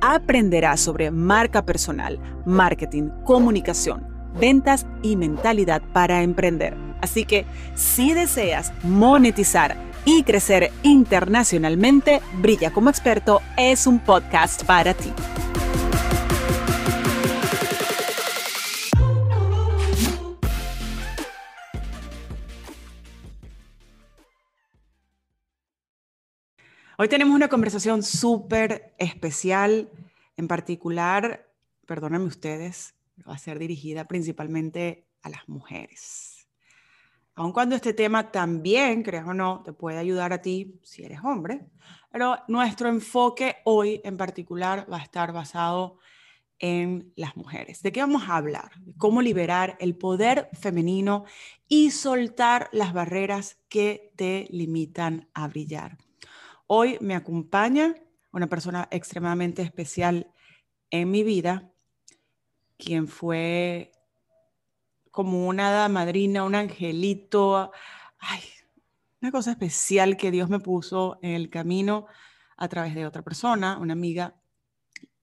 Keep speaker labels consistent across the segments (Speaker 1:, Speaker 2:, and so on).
Speaker 1: aprenderás sobre marca personal, marketing, comunicación, ventas y mentalidad para emprender. Así que si deseas monetizar y crecer internacionalmente, Brilla como experto es un podcast para ti. Hoy tenemos una conversación súper especial, en particular, perdónenme ustedes, va a ser dirigida principalmente a las mujeres. Aun cuando este tema también, creas o no, te puede ayudar a ti si eres hombre, pero nuestro enfoque hoy en particular va a estar basado en las mujeres. ¿De qué vamos a hablar? Cómo liberar el poder femenino y soltar las barreras que te limitan a brillar. Hoy me acompaña una persona extremadamente especial en mi vida, quien fue como una hada madrina, un angelito, una cosa especial que Dios me puso en el camino a través de otra persona, una amiga,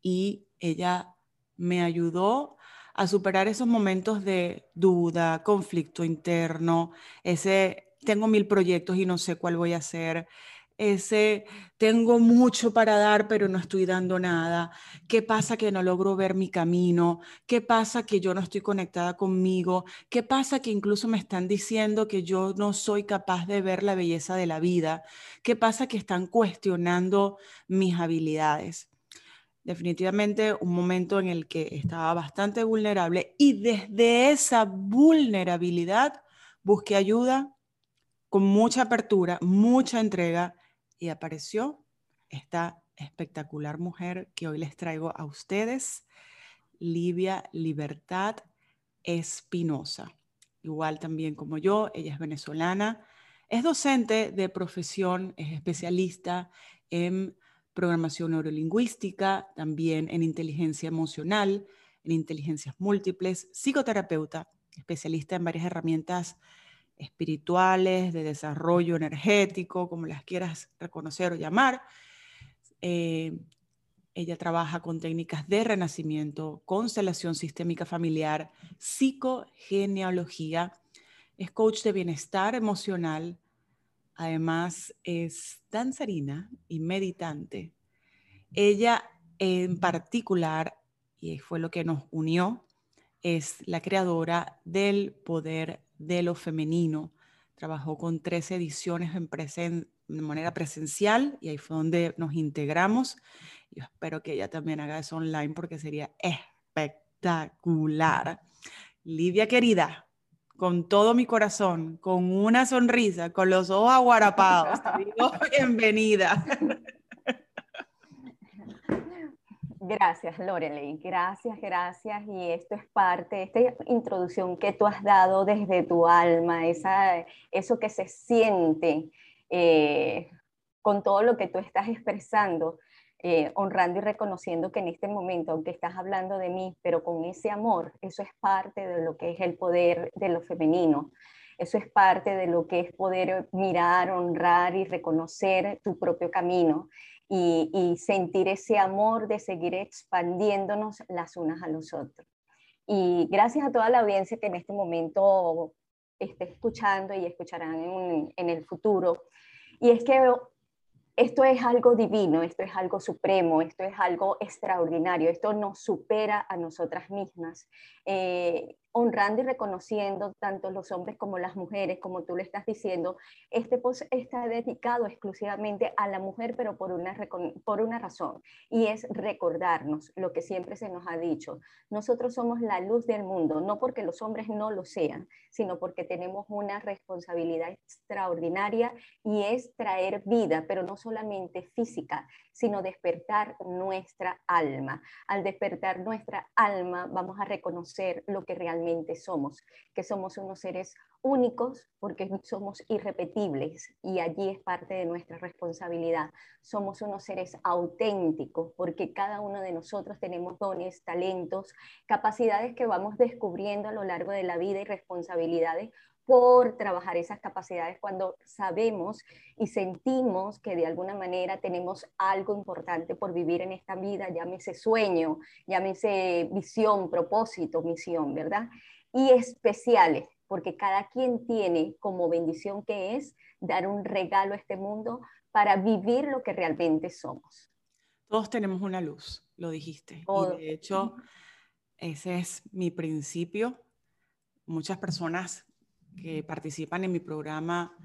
Speaker 1: y ella me ayudó a superar esos momentos de duda, conflicto interno, ese tengo mil proyectos y no sé cuál voy a hacer, ese tengo mucho para dar, pero no estoy dando nada. ¿Qué pasa que no logro ver mi camino? ¿Qué pasa que yo no estoy conectada conmigo? ¿Qué pasa que incluso me están diciendo que yo no soy capaz de ver la belleza de la vida? ¿Qué pasa que están cuestionando mis habilidades? Definitivamente un momento en el que estaba bastante vulnerable y desde esa vulnerabilidad busqué ayuda con mucha apertura, mucha entrega y apareció esta espectacular mujer que hoy les traigo a ustedes, Livia Libertad Espinosa. Igual también como yo, ella es venezolana, es docente de profesión, es especialista en programación neurolingüística, también en inteligencia emocional, en inteligencias múltiples, psicoterapeuta, especialista en varias herramientas espirituales, de desarrollo energético, como las quieras reconocer o llamar. Eh, ella trabaja con técnicas de renacimiento, constelación sistémica familiar, psicogenealogía, es coach de bienestar emocional, además es danzarina y meditante. Ella en particular, y fue lo que nos unió, es la creadora del poder de lo femenino. Trabajó con tres ediciones en de manera presencial y ahí fue donde nos integramos. Yo espero que ella también haga eso online porque sería espectacular. Livia querida, con todo mi corazón, con una sonrisa, con los ojos aguarapados, te digo bienvenida.
Speaker 2: Gracias, Lorelei. Gracias, gracias. Y esto es parte, esta introducción que tú has dado desde tu alma, esa, eso que se siente eh, con todo lo que tú estás expresando, eh, honrando y reconociendo que en este momento, aunque estás hablando de mí, pero con ese amor, eso es parte de lo que es el poder de lo femenino. Eso es parte de lo que es poder mirar, honrar y reconocer tu propio camino y, sentir ese amor de seguir expandiéndonos las unas a los otros. Y gracias a toda la audiencia que en este momento esté escuchando y escucharán en, en el futuro. Y es que esto es algo divino, esto es algo supremo, esto es algo extraordinario, esto nos supera a nosotras mismas. Eh, honrando y reconociendo tanto los hombres como las mujeres, como tú le estás diciendo, este post está dedicado exclusivamente a la mujer, pero por una, por una razón, y es recordarnos lo que siempre se nos ha dicho. Nosotros somos la luz del mundo, no porque los hombres no lo sean, sino porque tenemos una responsabilidad extraordinaria y es traer vida, pero no solamente física, sino despertar nuestra alma. Al despertar nuestra alma vamos a reconocer lo que realmente somos, que somos unos seres únicos porque somos irrepetibles y allí es parte de nuestra responsabilidad. Somos unos seres auténticos porque cada uno de nosotros tenemos dones, talentos, capacidades que vamos descubriendo a lo largo de la vida y responsabilidades por trabajar esas capacidades cuando sabemos y sentimos que de alguna manera tenemos algo importante por vivir en esta vida, llámese sueño, llámese visión, propósito, misión, ¿verdad? Y especiales, porque cada quien tiene como bendición que es dar un regalo a este mundo para vivir lo que realmente somos.
Speaker 1: Todos tenemos una luz, lo dijiste. Y de hecho, ese es mi principio. Muchas personas que participan en mi programa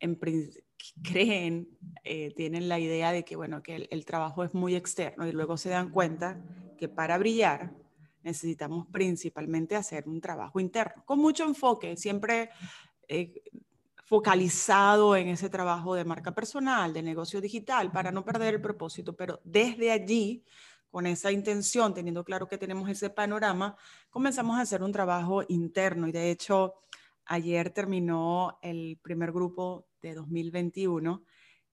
Speaker 1: en, creen, eh, tienen la idea de que, bueno, que el, trabajo es muy externo y luego se dan cuenta que para brillar necesitamos principalmente hacer un trabajo interno, con mucho enfoque, siempre eh, focalizado en ese trabajo de marca personal, de negocio digital, para no perder el propósito, pero desde allí con esa intención, teniendo claro que tenemos ese panorama, comenzamos a hacer un trabajo interno y de hecho Ayer terminó el primer grupo de 2021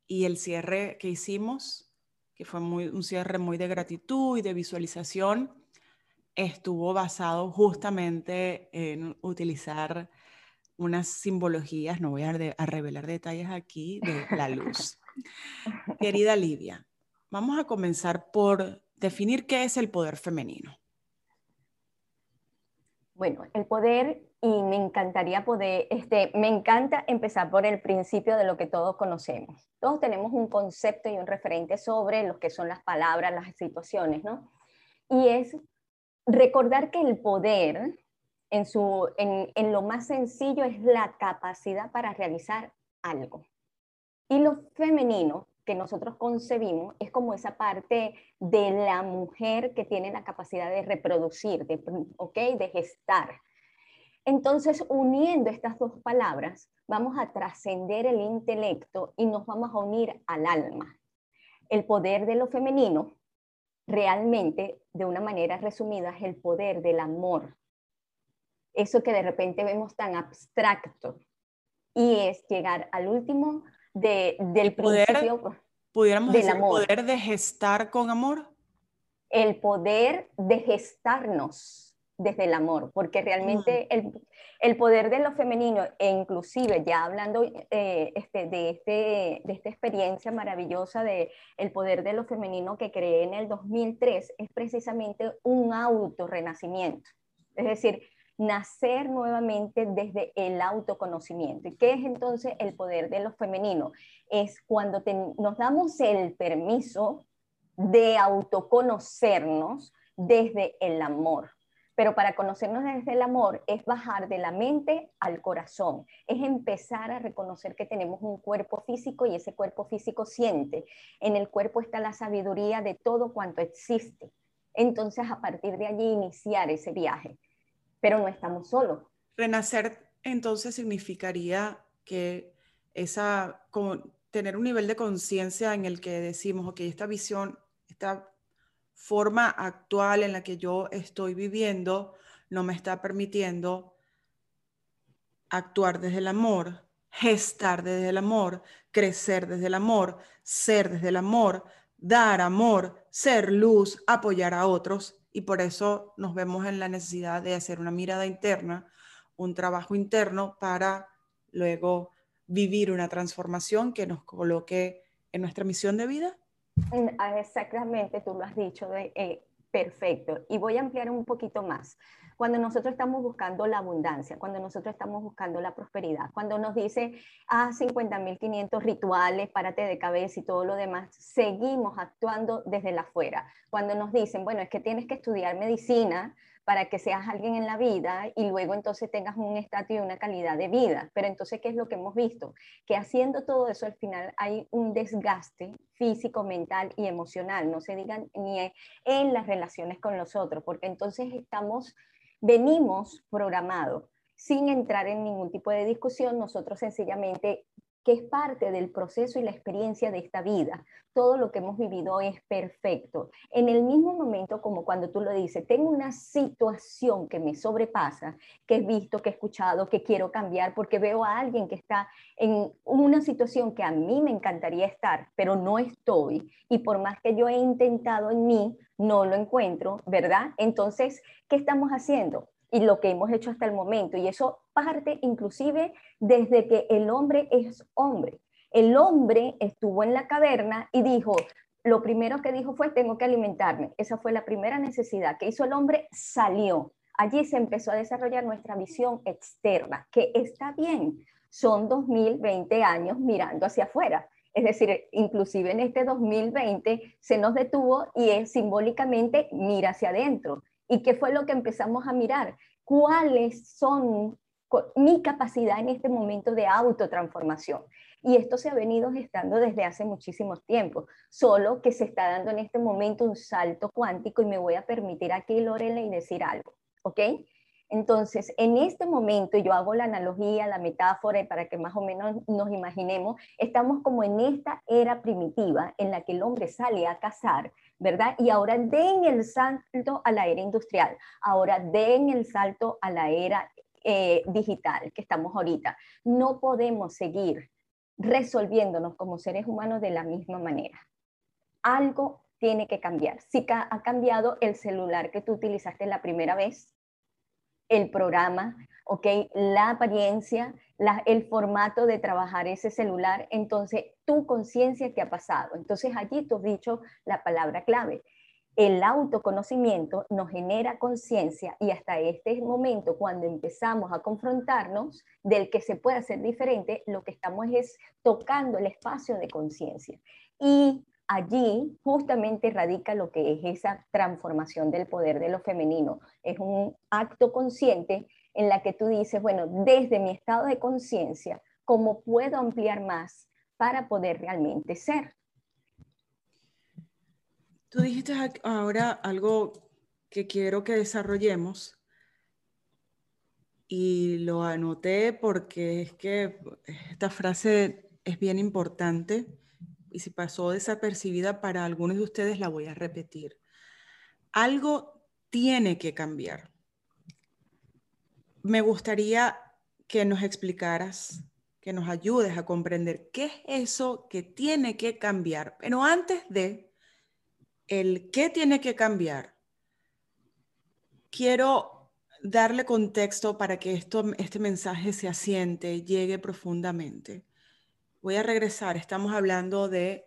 Speaker 1: y el cierre que hicimos, que fue muy, un cierre muy de gratitud y de visualización, estuvo basado justamente en utilizar unas simbologías, no voy a, a revelar detalles aquí, de la luz. Querida Lidia, vamos a comenzar por definir qué es el poder femenino.
Speaker 2: Bueno, el poder y me encantaría poder, este, me encanta empezar por el principio de lo que todos conocemos. Todos tenemos un concepto y un referente sobre lo que son las palabras, las situaciones, ¿no? Y es recordar que el poder, en, su, en, en lo más sencillo, es la capacidad para realizar algo. Y lo femenino que nosotros concebimos es como esa parte de la mujer que tiene la capacidad de reproducir, de, ¿okay? de gestar entonces, uniendo estas dos palabras, vamos a trascender el intelecto y nos vamos a unir al alma. El poder de lo femenino, realmente, de una manera resumida, es el poder del amor. Eso que de repente vemos tan abstracto. Y es llegar al último de, del
Speaker 1: poder, pudiéramos del decir, poder de gestar con amor.
Speaker 2: El poder de gestarnos desde el amor, porque realmente el, el, poder de lo femenino, e inclusive ya hablando eh, este, de, este, de esta experiencia maravillosa de el poder de lo femenino que creé en el 2003, es precisamente un autorrenacimiento. Es decir, nacer nuevamente desde el autoconocimiento. ¿Y qué es entonces el poder de lo femenino? Es cuando nos damos el permiso de autoconocernos desde el amor. Pero para conocernos desde el amor es bajar de la mente al corazón, es empezar a reconocer que tenemos un cuerpo físico y ese cuerpo físico siente. En el cuerpo está la sabiduría de todo cuanto existe. Entonces, a partir de allí, iniciar ese viaje. Pero no estamos solos.
Speaker 1: Renacer entonces significaría que esa, como tener un nivel de conciencia en el que decimos, ok, esta visión, esta forma actual en la que yo estoy viviendo no me está permitiendo actuar desde el amor, gestar desde el amor, crecer desde el amor, ser desde el amor, dar amor, ser luz, apoyar a otros. Y por eso nos vemos en la necesidad de hacer una mirada interna, un trabajo interno para luego vivir una transformación que nos coloque en nuestra misión de vida
Speaker 2: Mm, ah, exactamente, tú lo has dicho, eh, perfecto. Y voy a ampliar un poquito más. Cuando nosotros estamos buscando la abundancia, cuando nosotros estamos buscando la prosperidad, cuando nos dice, ah, 50.500 rituales, párate de cabeza y todo lo demás, seguimos actuando desde la afuera. Cuando nos dicen, bueno, es que tienes que estudiar medicina para que seas alguien en la vida y luego entonces tengas un estatus y una calidad de vida. Pero entonces, ¿qué es lo que hemos visto? Que haciendo todo eso al final hay un desgaste físico, mental y emocional, no se digan ni en las relaciones con los otros, porque entonces estamos, venimos programados sin entrar en ningún tipo de discusión, nosotros sencillamente que es parte del proceso y la experiencia de esta vida. Todo lo que hemos vivido es perfecto. En el mismo momento como cuando tú lo dices, tengo una situación que me sobrepasa, que he visto, que he escuchado, que quiero cambiar porque veo a alguien que está en una situación que a mí me encantaría estar, pero no estoy. Y por más que yo he intentado en mí, no lo encuentro, ¿verdad? Entonces, ¿qué estamos haciendo? Y lo que hemos hecho hasta el momento. Y eso parte inclusive desde que el hombre es hombre. El hombre estuvo en la caverna y dijo, lo primero que dijo fue, tengo que alimentarme. Esa fue la primera necesidad que hizo el hombre, salió. Allí se empezó a desarrollar nuestra visión externa, que está bien. Son 2020 años mirando hacia afuera. Es decir, inclusive en este 2020 se nos detuvo y es simbólicamente mira hacia adentro. ¿Y qué fue lo que empezamos a mirar? ¿Cuáles son mi capacidad en este momento de autotransformación? Y esto se ha venido gestando desde hace muchísimos tiempos, solo que se está dando en este momento un salto cuántico y me voy a permitir aquí, Lorena, y decir algo, ¿ok? Entonces, en este momento, yo hago la analogía, la metáfora, para que más o menos nos imaginemos, estamos como en esta era primitiva en la que el hombre sale a cazar, ¿verdad? Y ahora den el salto a la era industrial, ahora den el salto a la era eh, digital que estamos ahorita. No podemos seguir resolviéndonos como seres humanos de la misma manera. Algo tiene que cambiar. Si ha cambiado el celular que tú utilizaste la primera vez, el programa, ¿ok? La apariencia, el formato de trabajar ese celular, entonces tu conciencia te ha pasado. Entonces allí tú has dicho la palabra clave. El autoconocimiento nos genera conciencia y hasta este momento, cuando empezamos a confrontarnos del que se puede hacer diferente, lo que estamos es tocando el espacio de conciencia. Y allí justamente radica lo que es esa transformación del poder de lo femenino. Es un acto consciente en la que tú dices, bueno, desde mi estado de conciencia, ¿cómo puedo ampliar más para poder realmente ser?
Speaker 1: Tú dijiste ahora algo que quiero que desarrollemos y lo anoté porque es que esta frase es bien importante y si pasó desapercibida para algunos de ustedes, la voy a repetir. Algo tiene que cambiar. Me gustaría que nos explicaras, que nos ayudes a comprender qué es eso que tiene que cambiar. Pero antes de el qué tiene que cambiar, quiero darle contexto para que esto, este mensaje se asiente, llegue profundamente voy a regresar. Estamos hablando de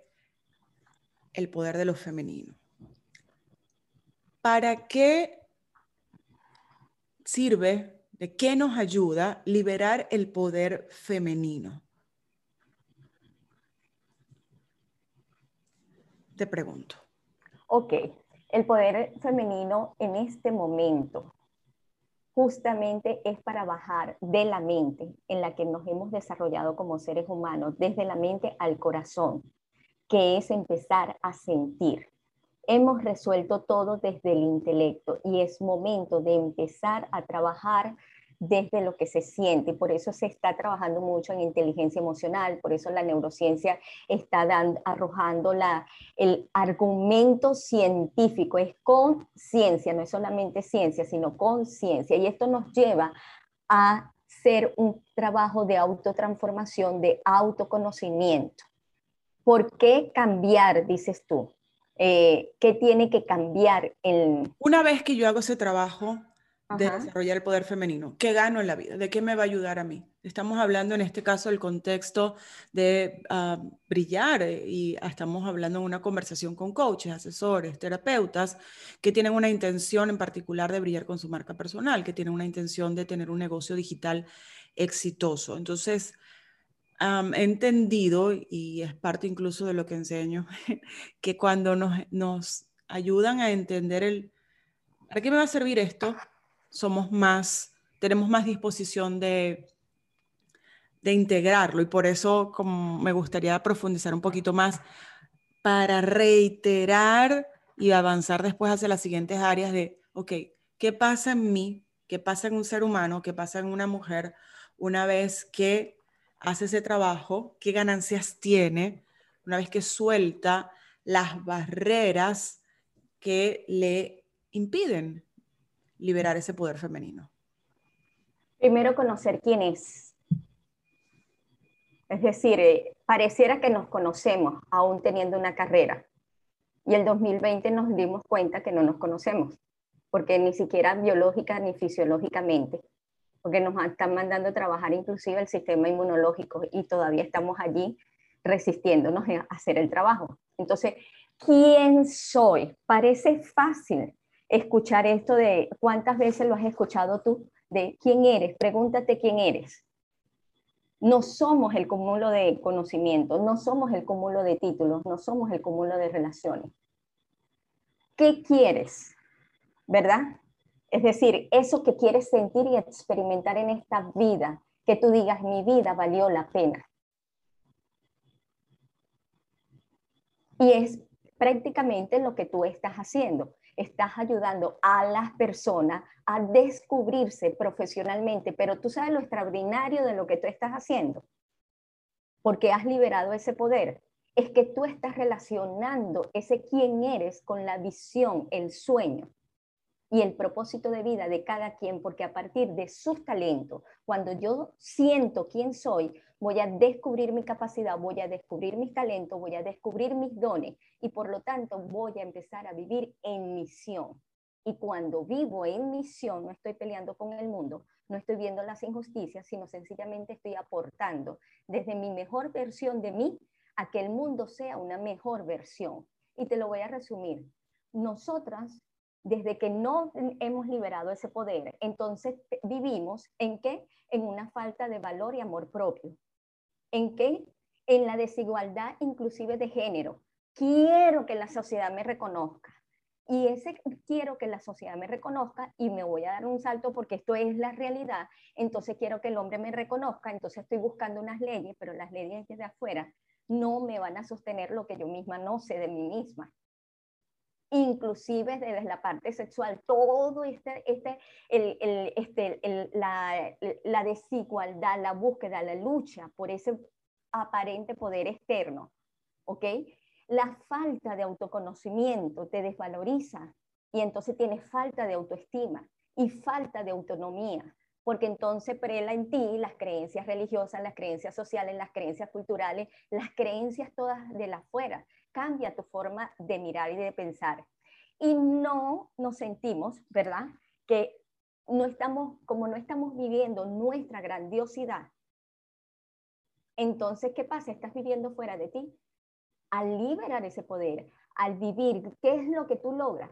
Speaker 1: el poder de lo femenino. ¿Para qué sirve, de qué nos ayuda liberar el poder femenino? Te pregunto.
Speaker 2: Ok, el poder femenino en este momento justamente es para bajar de la mente en la que nos hemos desarrollado como seres humanos, desde la mente al corazón, que es empezar a sentir. Hemos resuelto todo desde el intelecto y es momento de empezar a trabajar desde lo que se siente. Por eso se está trabajando mucho en inteligencia emocional, por eso la neurociencia está dando, arrojando la, el argumento científico, es conciencia, no es solamente ciencia, sino conciencia. Y esto nos lleva a ser un trabajo de autotransformación, de autoconocimiento. ¿Por qué cambiar, dices tú? Eh, ¿Qué tiene que cambiar? El...
Speaker 1: Una vez que yo hago ese trabajo, de desarrollar el poder femenino. ¿Qué gano en la vida? ¿De qué me va a ayudar a mí? Estamos hablando en este caso del contexto de ah, brillar eh, y estamos hablando en una conversación con coaches, asesores, terapeutas que tienen una intención en particular de brillar con su marca personal, que tienen una intención de tener un negocio digital exitoso. Entonces, he entendido, y es parte incluso de lo que enseño, que cuando nos, nos ayudan a entender el ¿para qué me va a servir esto? Somos más, tenemos más disposición de, de integrarlo y por eso como me gustaría profundizar un poquito más para reiterar y avanzar después hacia las siguientes áreas de, ok, ¿qué pasa en mí? ¿Qué pasa en un ser humano? ¿Qué pasa en una mujer una vez que hace ese trabajo? ¿Qué ganancias tiene una vez que suelta las barreras que le impiden liberar ese poder femenino?
Speaker 2: Primero, conocer quién es. Es decir, eh, pareciera que nos conocemos aún teniendo una carrera. Y el 2020 nos dimos cuenta que no nos conocemos, porque ni siquiera biológica ni fisiológicamente, porque nos están mandando a trabajar inclusive el sistema inmunológico y todavía estamos allí resistiéndonos a hacer el trabajo. Entonces, ¿quién soy? Parece fácil escuchar esto de cuántas veces lo has escuchado tú, de quién eres, pregúntate quién eres. No somos el cúmulo de conocimiento, no somos el cúmulo de títulos, no somos el cúmulo de relaciones. ¿Qué quieres? ¿Verdad? Es decir, eso que quieres sentir y experimentar en esta vida, que tú digas, mi vida valió la pena. Y es prácticamente lo que tú estás haciendo. Estás ayudando a las personas a descubrirse profesionalmente, pero tú sabes lo extraordinario de lo que tú estás haciendo, porque has liberado ese poder. Es que tú estás relacionando ese quién eres con la visión, el sueño y el propósito de vida de cada quien, porque a partir de sus talentos, cuando yo siento quién soy, voy a descubrir mi capacidad, voy a descubrir mis talentos, voy a descubrir mis dones y por lo tanto voy a empezar a vivir en misión. Y cuando vivo en misión, no estoy peleando con el mundo, no estoy viendo las injusticias, sino sencillamente estoy aportando desde mi mejor versión de mí a que el mundo sea una mejor versión. Y te lo voy a resumir. Nosotras, desde que no hemos liberado ese poder, entonces vivimos en qué? En una falta de valor y amor propio. ¿En qué? En la desigualdad inclusive de género. Quiero que la sociedad me reconozca y ese quiero que la sociedad me reconozca y me voy a dar un salto porque esto es la realidad, entonces quiero que el hombre me reconozca, entonces estoy buscando unas leyes, pero las leyes desde afuera no me van a sostener lo que yo misma no sé de mí misma. Inclusive desde la parte sexual, todo este, este, el, este la, la desigualdad, la búsqueda, la lucha por ese aparente poder externo, ¿ok? La falta de autoconocimiento te desvaloriza y entonces tienes falta de autoestima y falta de autonomía, porque entonces prela en ti las creencias religiosas, las creencias sociales, las creencias culturales, las creencias todas de la afuera. Cambia tu forma de mirar y de pensar. Y no nos sentimos, ¿verdad? Que no estamos, como no estamos viviendo nuestra grandiosidad, entonces, ¿qué pasa? Estás viviendo fuera de ti al liberar ese poder, al vivir, ¿qué es lo que tú logras?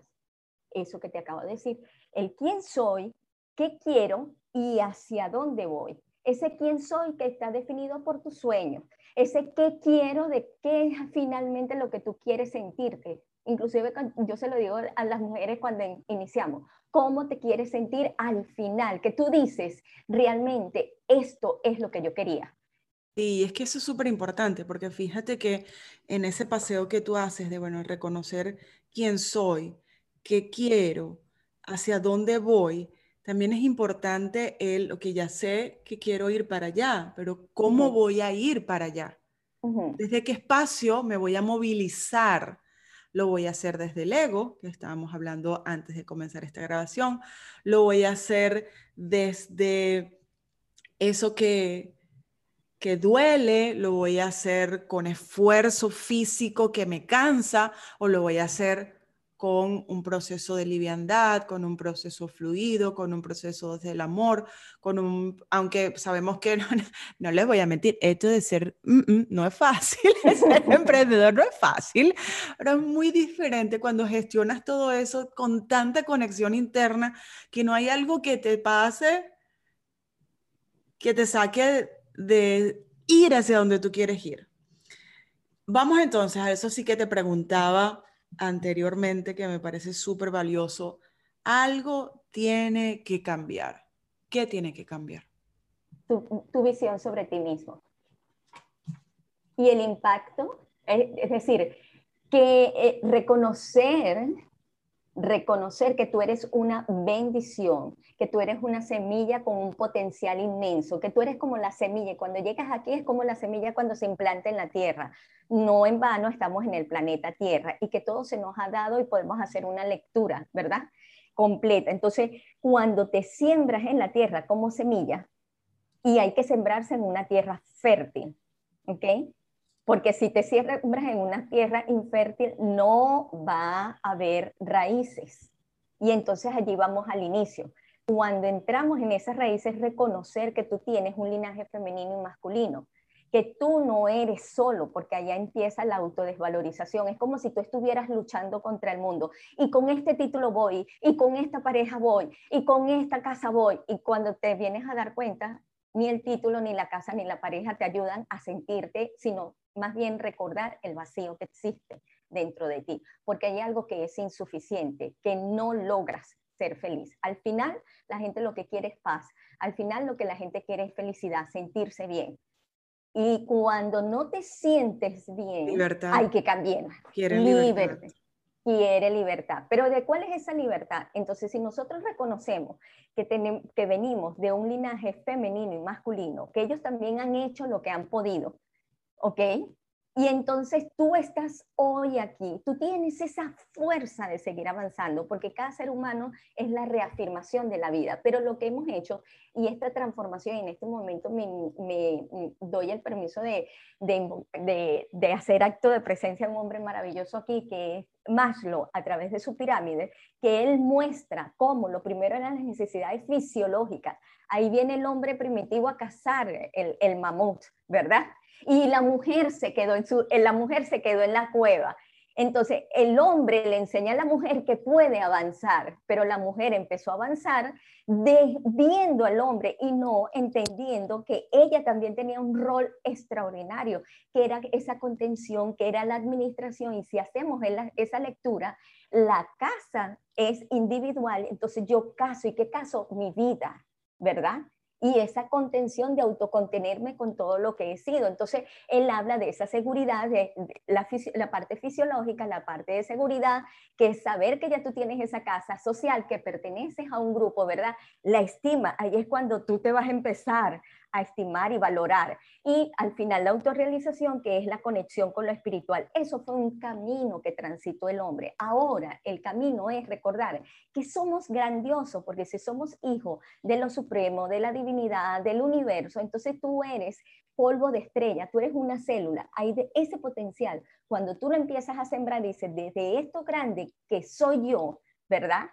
Speaker 2: Eso que te acabo de decir, el quién soy, qué quiero y hacia dónde voy. Ese quién soy que está definido por tu sueño, ese qué quiero de qué es finalmente lo que tú quieres sentirte. Inclusive yo se lo digo a las mujeres cuando iniciamos, ¿cómo te quieres sentir al final? Que tú dices, realmente esto es lo que yo quería.
Speaker 1: Sí, es que eso es súper importante, porque fíjate que en ese paseo que tú haces de, bueno, reconocer quién soy, qué quiero, hacia dónde voy, también es importante el, lo que ya sé que quiero ir para allá, pero ¿cómo voy a ir para allá? ¿Desde qué espacio me voy a movilizar? Lo voy a hacer desde el ego, que estábamos hablando antes de comenzar esta grabación. Lo voy a hacer desde eso que, que duele, lo voy a hacer con esfuerzo físico que me cansa o lo voy a hacer con un proceso de liviandad, con un proceso fluido, con un proceso del amor, con un, aunque sabemos que no, les voy a mentir, esto de ser, no es fácil, ser emprendedor no es fácil, pero es muy diferente cuando gestionas todo eso con tanta conexión interna que no hay algo que te pase que te saque de ir hacia donde tú quieres ir. Vamos entonces a eso sí que te preguntaba anteriormente, que me parece súper valioso, algo tiene que cambiar. ¿Qué tiene que cambiar?
Speaker 2: Tu, tu visión sobre ti mismo. Y el impacto, es, es decir, que eh, reconocer reconocer que tú eres una bendición, que tú eres una semilla con un potencial inmenso, que tú eres como la semilla. Cuando llegas aquí es como la semilla cuando se implanta en la tierra. No en vano estamos en el planeta Tierra y que todo se nos ha dado y podemos hacer una lectura, ¿verdad? Completa. Entonces, cuando te siembras en la tierra como semilla, y hay que sembrarse en una tierra fértil, ¿ok? Porque si te siembras en una tierra infértil, no va a haber raíces. Y entonces allí vamos al inicio. Cuando entramos en esas raíces, reconocer que tú tienes un linaje femenino y masculino, que tú no eres solo, porque allá empieza la autodesvalorización. Es como si tú estuvieras luchando contra el mundo. Y con este título voy, y con esta pareja voy, y con esta casa voy. Y cuando te vienes a dar cuenta, ni el título, ni la casa, ni la pareja te ayudan a sentirte, sino más bien recordar el vacío que existe dentro de ti, porque hay algo que es insuficiente, que no logras ser feliz. Al final, la gente lo que quiere es paz. Al final, lo que la gente quiere es felicidad, sentirse bien. Y cuando no te sientes bien, hay que cambiar.
Speaker 1: Quiere libertad.
Speaker 2: Quiere libertad. Pero ¿de cuál es esa libertad? Entonces, si nosotros reconocemos que, tenemos, que venimos de un linaje femenino y masculino, que ellos también han hecho lo que han podido, ¿ok? Y entonces tú estás hoy aquí, tú tienes esa fuerza de seguir avanzando, porque cada ser humano es la reafirmación de la vida, pero lo que hemos hecho y esta transformación en este momento me, doy el permiso de, de, de, hacer acto de presencia de un hombre maravilloso aquí, que es Maslow, a través de su pirámide, que él muestra cómo lo primero eran las necesidades fisiológicas. Ahí viene el hombre primitivo a cazar el, el mamut, ¿verdad? Y la mujer se quedó en su, la mujer se quedó en la cueva. Entonces, el hombre le enseña a la mujer que puede avanzar, pero la mujer empezó a avanzar viendo al hombre y no entendiendo que ella también tenía un rol extraordinario, que era esa contención, que era la administración. Y si hacemos esa lectura, la casa es individual, entonces yo caso, ¿y qué caso? Mi vida, ¿verdad? Y esa contención de autocontenerme con todo lo que he sido. Entonces, él habla de esa seguridad, de, la, parte fisiológica, la parte de seguridad, que es saber que ya tú tienes esa casa social, que perteneces a un grupo, ¿verdad? La estima, ahí es cuando tú te vas a empezar a estimar y valorar. Y al final la autorrealización, que es la conexión con lo espiritual. Eso fue un camino que transitó el hombre. Ahora el camino es recordar que somos grandiosos, porque si somos hijos de lo supremo, de la divinidad, del universo, entonces tú eres polvo de estrella, tú eres una célula, hay ese potencial. Cuando tú lo empiezas a sembrar, dices, desde esto grande que soy yo, ¿verdad?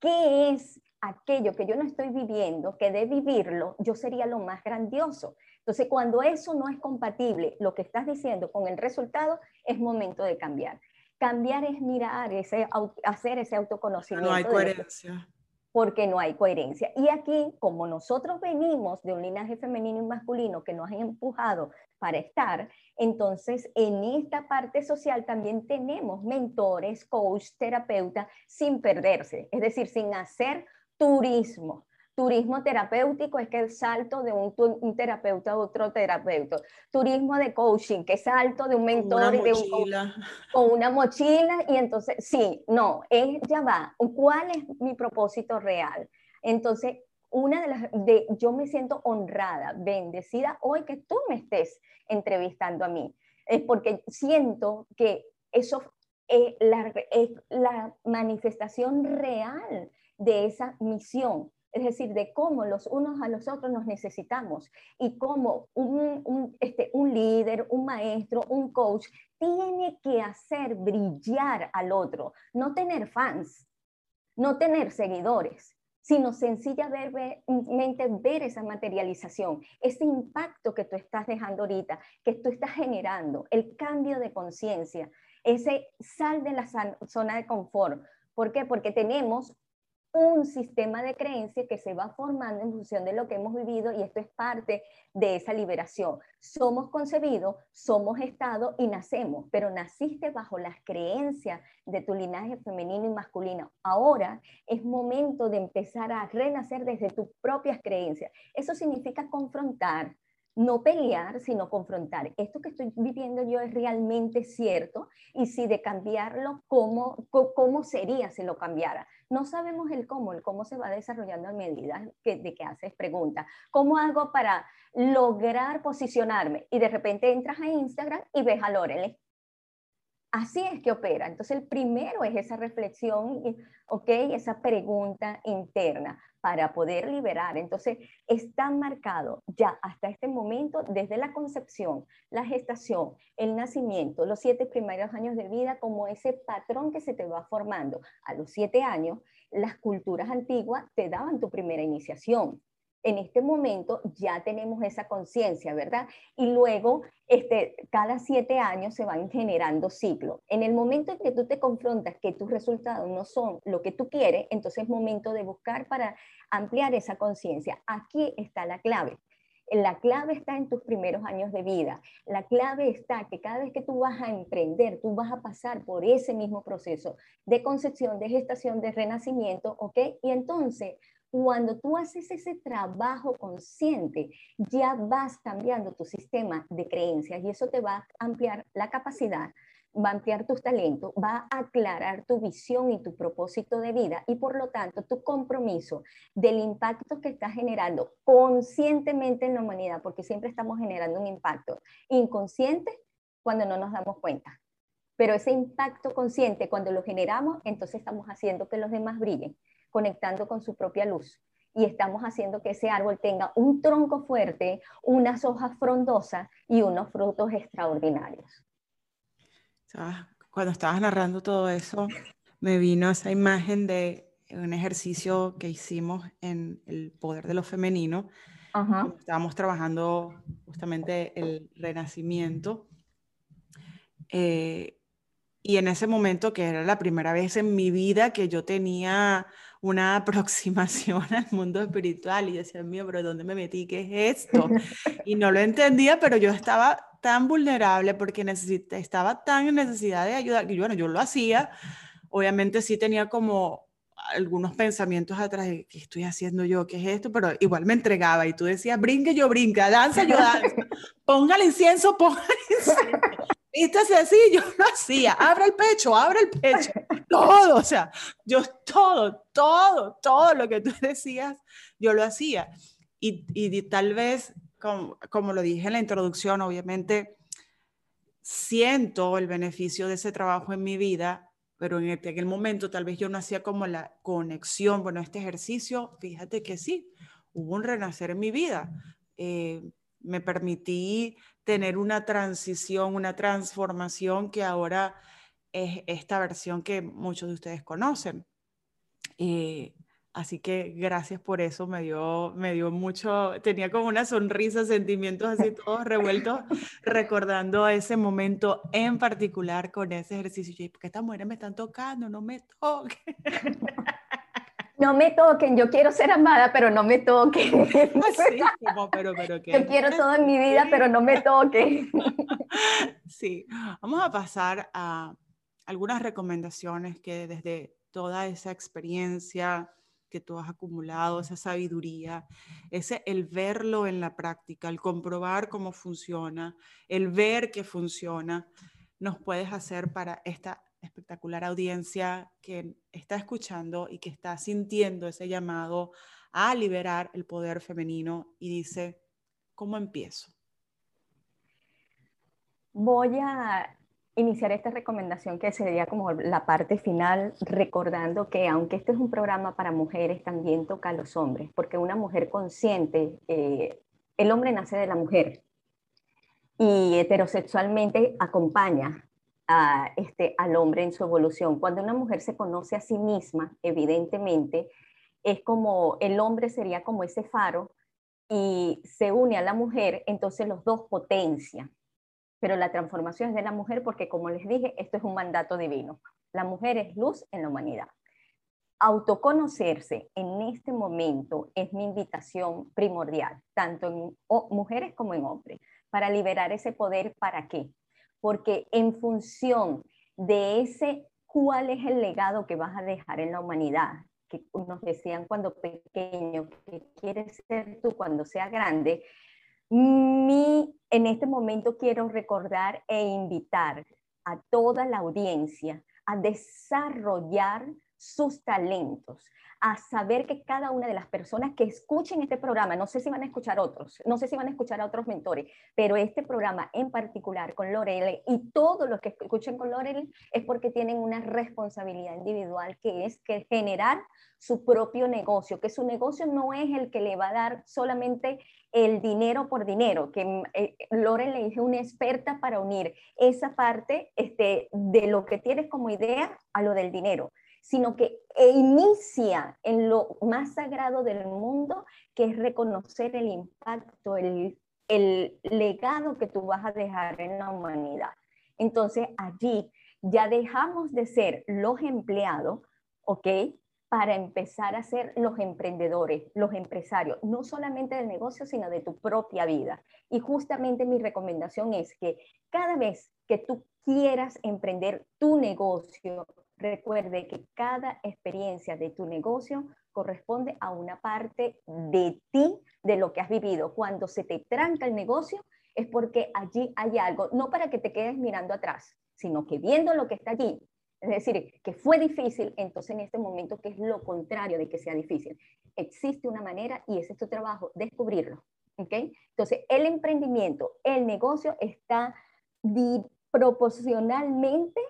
Speaker 2: ¿Qué es aquello que yo no estoy viviendo, que de vivirlo, yo sería lo más grandioso. Entonces, cuando eso no es compatible, lo que estás diciendo con el resultado, es momento de cambiar. Cambiar es mirar, ese, hacer ese autoconocimiento.
Speaker 1: No hay coherencia.
Speaker 2: Porque no hay coherencia. Y aquí, como nosotros venimos de un linaje femenino y masculino que nos ha empujado para estar, entonces en esta parte social también tenemos mentores, coach, terapeuta, sin perderse, es decir, sin hacer turismo. Turismo terapéutico es que el salto de un, terapeuta a otro terapeuta. Turismo de coaching, que salto de un mentor y de un con una mochila. Y entonces, sí, no, es, ya va. ¿Cuál es mi propósito real? Entonces, una de las, de, yo me siento honrada, bendecida hoy que tú me estés entrevistando a mí. Es porque siento que eso es la, es la manifestación real de esa misión, es decir, de cómo los unos a los otros nos necesitamos y cómo un, este, un líder, un maestro, un coach tiene que hacer brillar al otro, no tener fans, no tener seguidores, sino sencillamente ver esa materialización, ese impacto que tú estás dejando ahorita, que tú estás generando, el cambio de conciencia, ese sal de la zona de confort. ¿Por qué? Porque tenemos un sistema de creencia que se va formando en función de lo que hemos vivido y esto es parte de esa liberación. Somos concebidos, somos estado y nacemos, pero naciste bajo las creencias de tu linaje femenino y masculino. Ahora es momento de empezar a renacer desde tus propias creencias. Eso significa confrontar, no pelear, sino confrontar. Esto que estoy viviendo yo es realmente cierto y si de cambiarlo, ¿cómo, cómo sería si lo cambiara? No sabemos el cómo, el cómo se va desarrollando a medida que, de que haces preguntas. ¿Cómo hago para lograr posicionarme? Y de repente entras a Instagram y ves a Lorelei Así es que opera. Entonces, el primero es esa reflexión, ¿ok? Esa pregunta interna para poder liberar. Entonces, está marcado ya hasta este momento, desde la concepción, la gestación, el nacimiento, los siete primeros años de vida, como ese patrón que se te va formando. A los siete años, las culturas antiguas te daban tu primera iniciación en este momento ya tenemos esa conciencia, ¿verdad? Y luego, este, cada siete años se van generando ciclos. En el momento en que tú te confrontas que tus resultados no son lo que tú quieres, entonces es momento de buscar para ampliar esa conciencia. Aquí está la clave. La clave está en tus primeros años de vida. La clave está que cada vez que tú vas a emprender, tú vas a pasar por ese mismo proceso de concepción, de gestación, de renacimiento, ¿ok? Y entonces cuando tú haces ese trabajo consciente, ya vas cambiando tu sistema de creencias y eso te va a ampliar la capacidad, va a ampliar tus talentos, va a aclarar tu visión y tu propósito de vida y por lo tanto tu compromiso del impacto que estás generando conscientemente en la humanidad, porque siempre estamos generando un impacto inconsciente cuando no nos damos cuenta. Pero ese impacto consciente, cuando lo generamos, entonces estamos haciendo que los demás brillen conectando con su propia luz. Y estamos haciendo que ese árbol tenga un tronco fuerte, unas hojas frondosas y unos frutos extraordinarios.
Speaker 1: Cuando estabas narrando todo eso, me vino esa imagen de un ejercicio que hicimos en el poder de lo femenino. Estábamos trabajando justamente el renacimiento. Eh, y en ese momento, que era la primera vez en mi vida que yo tenía una aproximación al mundo espiritual y decía, mío, pero ¿dónde me metí? ¿Qué es esto? Y no lo entendía, pero yo estaba tan vulnerable porque estaba tan en necesidad de ayuda, que bueno, yo lo hacía, obviamente sí tenía como algunos pensamientos atrás de qué estoy haciendo yo, qué es esto, pero igual me entregaba y tú decías, brinque yo brinca, danza yo danza, ponga el incienso, ponga el incienso. Viste así, yo lo hacía, abre el pecho, abre el pecho, todo, o sea, yo todo, todo, todo lo que tú decías, yo lo hacía. Y, y tal vez, como, como lo dije en la introducción, obviamente siento el beneficio de ese trabajo en mi vida, pero en aquel momento tal vez yo no hacía como la conexión, bueno, este ejercicio, fíjate que sí, hubo un renacer en mi vida. Eh, me permití tener una transición, una transformación que ahora es esta versión que muchos de ustedes conocen. Eh, así que gracias por eso, me dio, me dio mucho, tenía como una sonrisa, sentimientos así todos revueltos, recordando ese momento en particular con ese ejercicio. Y porque estas mujeres me están tocando, no me toquen.
Speaker 2: no me toquen, yo quiero ser amada, pero no me toquen.
Speaker 1: Sí, pero, pero
Speaker 2: Yo quiero todo en mi vida, pero no me toquen.
Speaker 1: Sí, vamos a pasar a algunas recomendaciones que desde toda esa experiencia que tú has acumulado, esa sabiduría, ese el verlo en la práctica, el comprobar cómo funciona, el ver que funciona, nos puedes hacer para esta espectacular audiencia que está escuchando y que está sintiendo ese llamado a liberar el poder femenino y dice, ¿cómo empiezo?
Speaker 2: Voy a iniciar esta recomendación que sería como la parte final, recordando que aunque este es un programa para mujeres, también toca a los hombres, porque una mujer consciente, eh, el hombre nace de la mujer y heterosexualmente acompaña este, al hombre en su evolución. Cuando una mujer se conoce a sí misma, evidentemente, es como el hombre sería como ese faro y se une a la mujer, entonces los dos potencian. Pero la transformación es de la mujer porque, como les dije, esto es un mandato divino. La mujer es luz en la humanidad. autoconocerse en este momento es mi invitación primordial, tanto en mujeres como en hombres, para liberar ese poder. ¿Para qué? Porque en función de ese, ¿cuál es el legado que vas a dejar en la humanidad? Que nos decían cuando pequeño, que quieres ser tú cuando sea grande. Mi, en este momento quiero recordar e invitar a toda la audiencia a desarrollar sus talentos, a saber que cada una de las personas que escuchen este programa, no sé si van a escuchar otros, no sé si van a escuchar a otros mentores, pero este programa en particular con Lorel y todos los que escuchen con Lorel es porque tienen una responsabilidad individual que es que generar su propio negocio, que su negocio no es el que le va a dar solamente el dinero por dinero, que eh, Lorel le una experta para unir esa parte este, de lo que tienes como idea a lo del dinero sino que inicia en lo más sagrado del mundo, que es reconocer el impacto, el, el legado que tú vas a dejar en la humanidad. Entonces allí ya dejamos de ser los empleados, ¿ok? Para empezar a ser los emprendedores, los empresarios, no solamente del negocio, sino de tu propia vida. Y justamente mi recomendación es que cada vez que tú quieras emprender tu negocio, Recuerde que cada experiencia de tu negocio corresponde a una parte de ti, de lo que has vivido. Cuando se te tranca el negocio es porque allí hay algo, no para que te quedes mirando atrás, sino que viendo lo que está allí, es decir, que fue difícil, entonces en este momento, que es lo contrario de que sea difícil, existe una manera y ese es tu trabajo, descubrirlo. ¿okay? Entonces, el emprendimiento, el negocio está proporcionalmente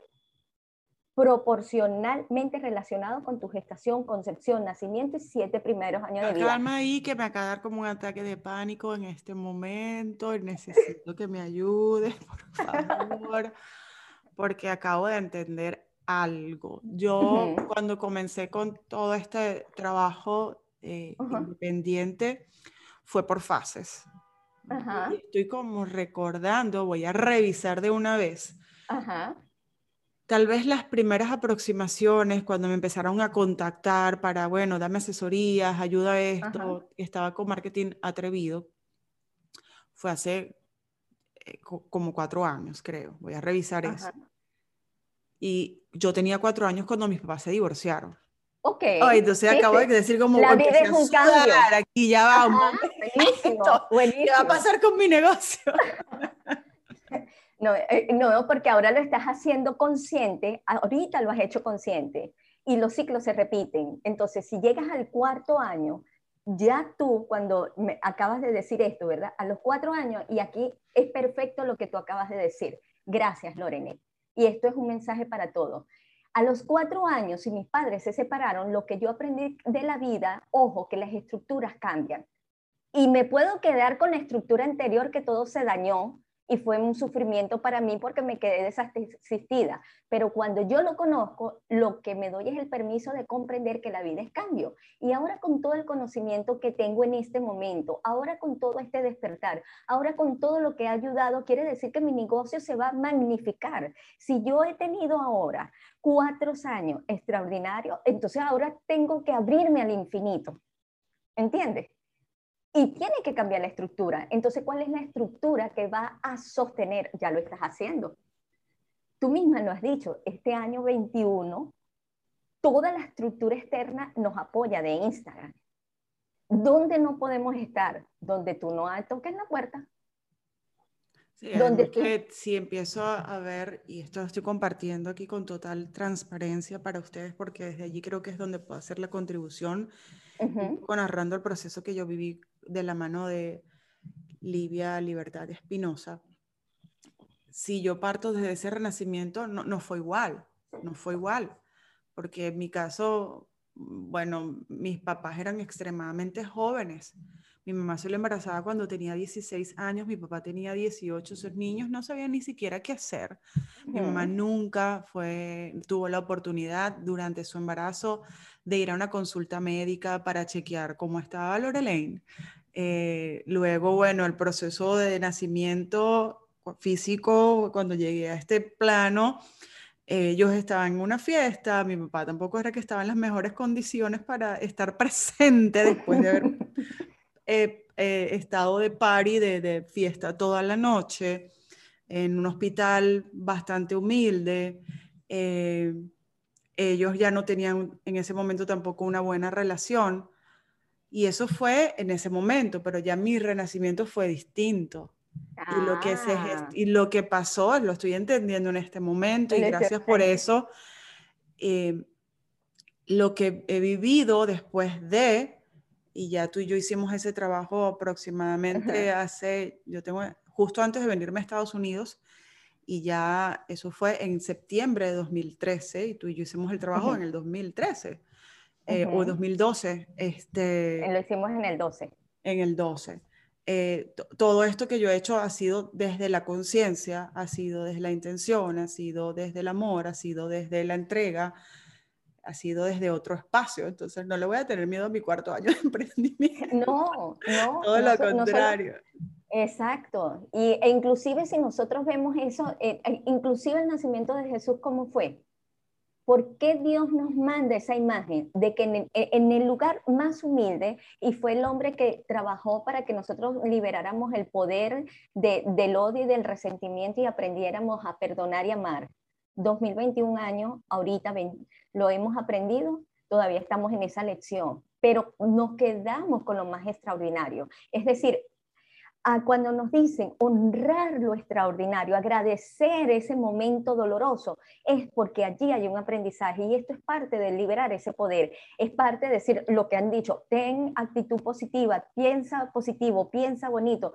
Speaker 2: proporcionalmente relacionado con tu gestación, concepción, nacimiento y siete primeros años de vida.
Speaker 1: Calma ahí que me acaba de dar como un ataque de pánico en este momento y necesito que me ayudes, por favor, porque acabo de entender algo. Yo cuando comencé con todo este trabajo eh, independiente fue por fases. estoy como recordando, voy a revisar de una vez. Ajá Tal vez las primeras aproximaciones, cuando me empezaron a contactar para, bueno, dame asesorías, ayuda a esto, estaba con marketing atrevido, fue hace eh, como cuatro años, creo. Voy a revisar eso. Y yo tenía cuatro años cuando mis papás se divorciaron.
Speaker 2: Ok.
Speaker 1: Oh, entonces acabo de decir como
Speaker 2: La vida es un cambio.
Speaker 1: Aquí ya vamos.
Speaker 2: buenísimo, buenísimo.
Speaker 1: ¿Qué va a pasar con mi negocio?
Speaker 2: No, eh, no, porque ahora lo estás haciendo consciente, ahorita lo has hecho consciente y los ciclos se repiten. Entonces, si llegas al cuarto año, ya tú, cuando me acabas de decir esto, ¿verdad? A los cuatro años, y aquí es perfecto lo que tú acabas de decir. Gracias, Lorene. Y esto es un mensaje para todos. A los cuatro años, si mis padres se separaron, lo que yo aprendí de la vida, ojo, que las estructuras cambian. Y me puedo quedar con la estructura anterior que todo se dañó, y fue un sufrimiento para mí porque me quedé desasistida. Pero cuando yo lo conozco, lo que me doy es el permiso de comprender que la vida es cambio. Y ahora con todo el conocimiento que tengo en este momento, ahora con todo este despertar, ahora con todo lo que ha ayudado, quiere decir que mi negocio se va a magnificar. Si yo he tenido ahora cuatro años extraordinarios, entonces ahora tengo que abrirme al infinito. ¿Entiendes? Y tiene que cambiar la estructura. Entonces, ¿cuál es la estructura que va a sostener? Ya lo estás haciendo. Tú misma lo has dicho, este año 21, toda la estructura externa nos apoya de Instagram. ¿Dónde no podemos estar? Donde tú no toques la puerta.
Speaker 1: Sí, donde si empiezo a ver, y esto lo estoy compartiendo aquí con total transparencia para ustedes, porque desde allí creo que es donde puedo hacer la contribución, uh narrando el proceso que yo viví de la mano de Livia Libertad Espinosa, si yo parto desde ese renacimiento, no, no fue igual, no fue igual, porque en mi caso, bueno, mis papás eran extremadamente jóvenes. Mi mamá se lo embarazaba cuando tenía 16 años, mi papá tenía 18, esos niños no sabían ni siquiera qué hacer. Mi mamá nunca fue, tuvo la oportunidad durante su embarazo de ir a una consulta médica para chequear cómo estaba Lorelaine. Eh, luego, bueno, el proceso de nacimiento físico, cuando llegué a este plano, ellos estaban en una fiesta, mi papá tampoco era que estaba en las mejores condiciones para estar presente después de haber eh, eh, estado de party, de, de, fiesta toda la noche, en un hospital bastante humilde. Eh, ellos ya no tenían en ese momento tampoco una buena relación. Y eso fue en ese momento, pero ya mi renacimiento fue distinto. Y, lo que se, ah. y lo que pasó, lo estoy entendiendo en este momento y gracias por eso. Eh, lo que he vivido después de, y ya tú y yo hicimos ese trabajo aproximadamente hace, yo tengo, justo antes de venirme a Estados Unidos, y ya eso fue en septiembre de 2013, y tú y yo hicimos el trabajo en el 2013, eh, o 2012. Este,
Speaker 2: lo hicimos en el 12.
Speaker 1: En el 12. Eh, todo esto que yo he hecho ha sido desde la conciencia, ha sido desde la intención, ha sido desde el amor, ha sido desde la entrega, ha sido desde otro espacio. Entonces no le voy a tener miedo a mi cuarto año de emprendimiento.
Speaker 2: No, no.
Speaker 1: todo lo contrario.
Speaker 2: exacto. Y, e inclusive si nosotros vemos eso, eh, eh, inclusive el nacimiento de Jesús, ¿cómo fue? ¿Por qué Dios nos manda esa imagen de que en el, lugar más humilde, y fue el hombre que trabajó para que nosotros liberáramos el poder del odio y del resentimiento y aprendiéramos a perdonar y amar? 2021 años, ahorita lo hemos aprendido, todavía estamos en esa lección, pero nos quedamos con lo más extraordinario. Es decir, cuando nos dicen honrar lo extraordinario, agradecer ese momento doloroso, es porque allí hay un aprendizaje y esto es parte de liberar ese poder, es parte de decir lo que han dicho, ten actitud positiva, piensa positivo, piensa bonito,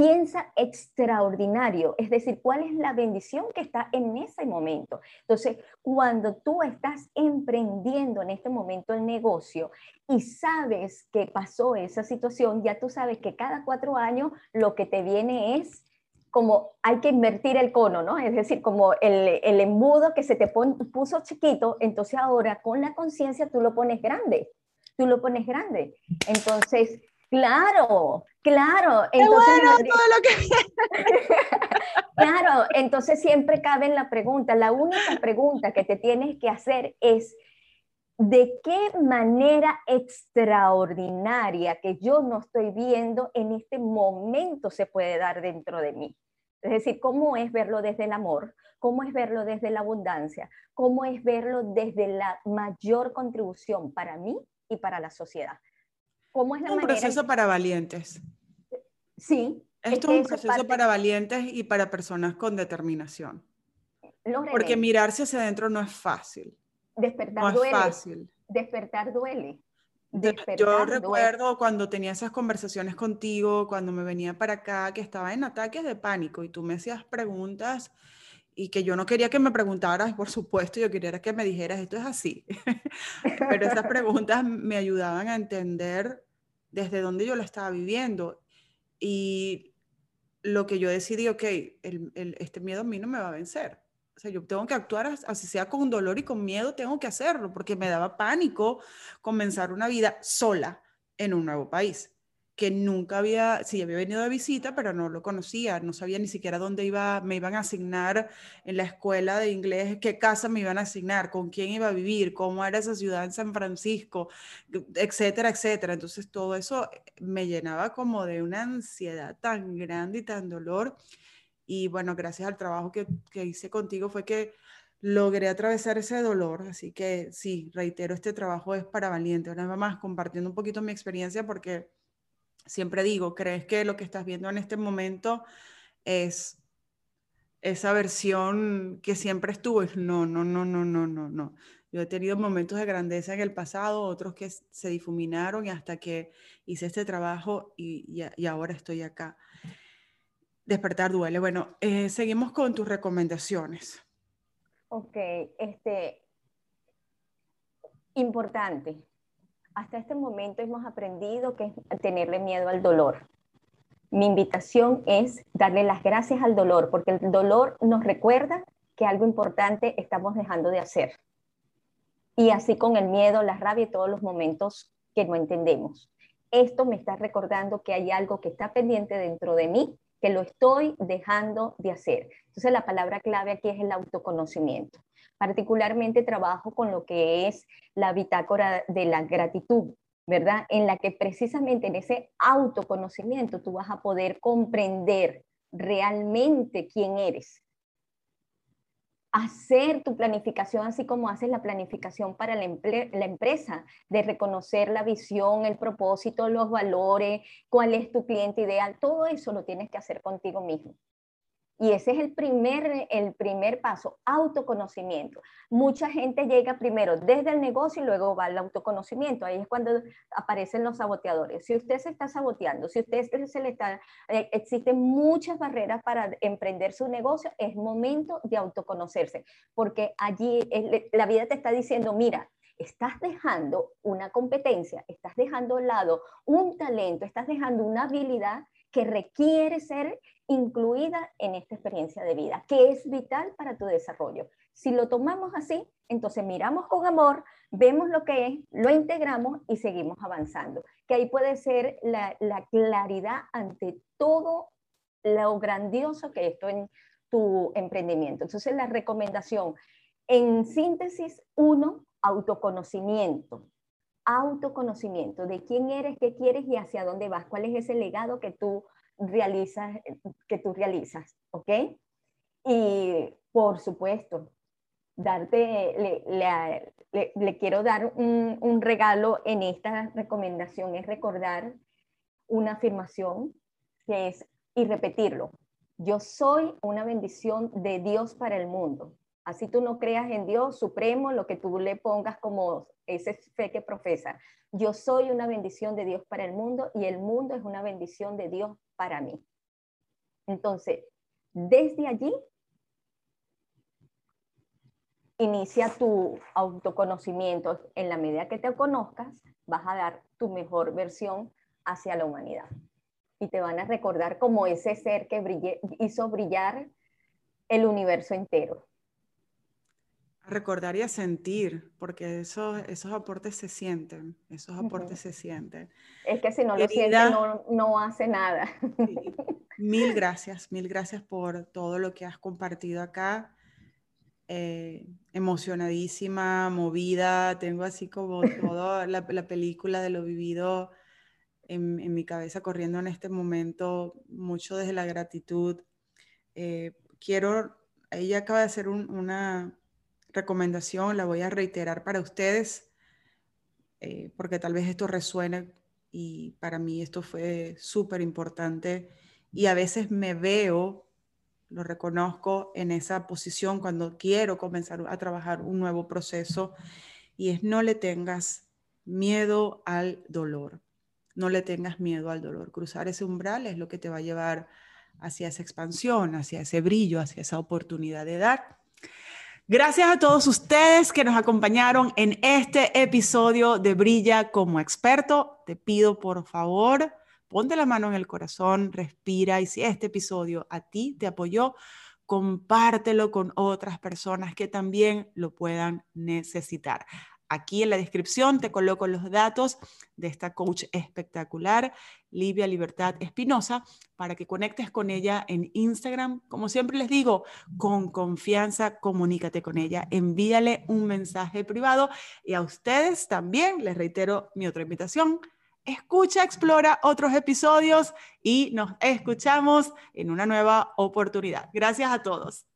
Speaker 2: piensa extraordinario, es decir, cuál es la bendición que está en ese momento. Entonces, cuando tú estás emprendiendo en este momento el negocio y sabes que pasó esa situación, ya tú sabes que cada cuatro años lo que te viene es como hay que invertir el cono, ¿no? Es decir, como el, el embudo que se te puso chiquito, entonces ahora con la conciencia tú lo pones grande, tú lo pones grande. Entonces, Claro, claro.
Speaker 1: Entonces, bueno, todo lo que...
Speaker 2: claro, entonces siempre cabe en la pregunta, la única pregunta que te tienes que hacer es, ¿de qué manera extraordinaria que yo no estoy viendo en este momento se puede dar dentro de mí? Es decir, ¿cómo es verlo desde el amor? ¿Cómo es verlo desde la abundancia? ¿Cómo es verlo desde la mayor contribución para mí y para la sociedad?
Speaker 1: ¿Cómo es la un proceso para valientes.
Speaker 2: Sí.
Speaker 1: Esto es un proceso para valientes y para personas con determinación. Porque mirarse hacia adentro no es fácil.
Speaker 2: Despertar no duele. Es fácil. Despertar duele.
Speaker 1: yo recuerdo cuando tenía esas conversaciones contigo, cuando me venía para acá, que estaba en ataques de pánico y tú me hacías preguntas y que yo no quería que me preguntaras, por supuesto, yo quería que me dijeras, esto es así. Pero esas preguntas me ayudaban a entender desde dónde yo lo estaba viviendo. Y lo que yo decidí, ok, el, este miedo a mí no me va a vencer. O sea, yo tengo que actuar así sea con dolor y con miedo, tengo que hacerlo, porque me daba pánico comenzar una vida sola en un nuevo país que nunca había, sí, había venido de visita, pero no lo conocía, no sabía ni siquiera dónde iba, me iban a asignar en la escuela de inglés, qué casa me iban a asignar, con quién iba a vivir, cómo era esa ciudad en San Francisco, etcétera, etcétera. Entonces todo eso me llenaba como de una ansiedad tan grande y tan dolor. Y bueno, gracias al trabajo que, que hice contigo fue que logré atravesar ese dolor, así que sí, reitero, este trabajo es para valientes. Una vez más, compartiendo un poquito mi experiencia porque siempre digo, ¿crees que lo que estás viendo en este momento es esa versión que siempre estuvo? No, no, no, no, no, no, no. Yo he tenido momentos de grandeza en el pasado, otros que se difuminaron y hasta que hice este trabajo y, ahora estoy acá. Despertar duele. Bueno, eh, seguimos con tus recomendaciones.
Speaker 2: Ok, este, importante, hasta este momento hemos aprendido que es tenerle miedo al dolor. Mi invitación es darle las gracias al dolor, porque el dolor nos recuerda que algo importante estamos dejando de hacer. Y así con el miedo, la rabia y todos los momentos que no entendemos. Esto me está recordando que hay algo que está pendiente dentro de mí que lo estoy dejando de hacer. Entonces la palabra clave aquí es el autoconocimiento. Particularmente trabajo con lo que es la bitácora de la gratitud, ¿verdad? En la que precisamente en ese autoconocimiento tú vas a poder comprender realmente quién eres, hacer tu planificación así como haces la planificación para la, empresa, de reconocer la visión, el propósito, los valores, cuál es tu cliente ideal, todo eso lo tienes que hacer contigo mismo. Y ese es el primer, el primer paso, autoconocimiento. Mucha gente llega primero desde el negocio y luego va al autoconocimiento. Ahí es cuando aparecen los saboteadores. Si usted se está saboteando, si usted se le está, eh, existen muchas barreras para emprender su negocio, es momento de autoconocerse, porque allí la vida te está diciendo, mira, estás dejando una competencia, estás dejando a lado un talento, estás dejando una habilidad que requiere ser incluida en esta experiencia de vida, que es vital para tu desarrollo. Si lo tomamos así, entonces miramos con amor, vemos lo que es, lo integramos y seguimos avanzando. Que ahí puede ser la, la claridad ante todo lo grandioso que esto en tu emprendimiento. Entonces la recomendación, en síntesis, uno, autoconocimiento autoconocimiento de quién eres, qué quieres y hacia dónde vas, cuál es ese legado que tú realizas, que tú realizas, ¿ok? Y por supuesto, darte, le, quiero dar un, un, regalo en esta recomendación, es recordar una afirmación que es, y repetirlo, yo soy una bendición de Dios para el mundo. Así tú no creas en Dios supremo, lo que tú le pongas como ese fe que profesa. Yo soy una bendición de Dios para el mundo y el mundo es una bendición de Dios para mí. Entonces, desde allí, inicia tu autoconocimiento. En la medida que te conozcas, vas a dar tu mejor versión hacia la humanidad. Y te van a recordar como ese ser que hizo brillar el universo entero
Speaker 1: recordar y a sentir, porque eso, esos aportes se sienten, esos aportes se sienten.
Speaker 2: Es que si no lo siente, no, hace nada.
Speaker 1: Mil gracias, mil gracias por todo lo que has compartido acá. Eh, emocionadísima, movida, tengo así como toda la, película de lo vivido en, mi cabeza corriendo en este momento, mucho desde la gratitud. Eh, quiero, ella acaba de hacer una, recomendación, la voy a reiterar para ustedes, eh, porque tal vez esto resuene y para mí esto fue súper importante y a veces me veo, lo reconozco, en esa posición cuando quiero comenzar a trabajar un nuevo proceso y es no le tengas miedo al dolor, no le tengas miedo al dolor. Cruzar ese umbral es lo que te va a llevar hacia esa expansión, hacia ese brillo, hacia esa oportunidad de dar. Gracias a todos ustedes que nos acompañaron en este episodio de Brilla como experto. Te pido por favor, ponte la mano en el corazón, respira y si este episodio a ti te apoyó, compártelo con otras personas que también lo puedan necesitar. Aquí en la descripción te coloco los datos de esta coach espectacular, Livia Libertad Espinosa, para que conectes con ella en Instagram. Como siempre les digo, con confianza, comunícate con ella, envíale un mensaje privado y a ustedes también les reitero mi otra invitación. Escucha, explora otros episodios y nos escuchamos en una nueva oportunidad. Gracias a todos.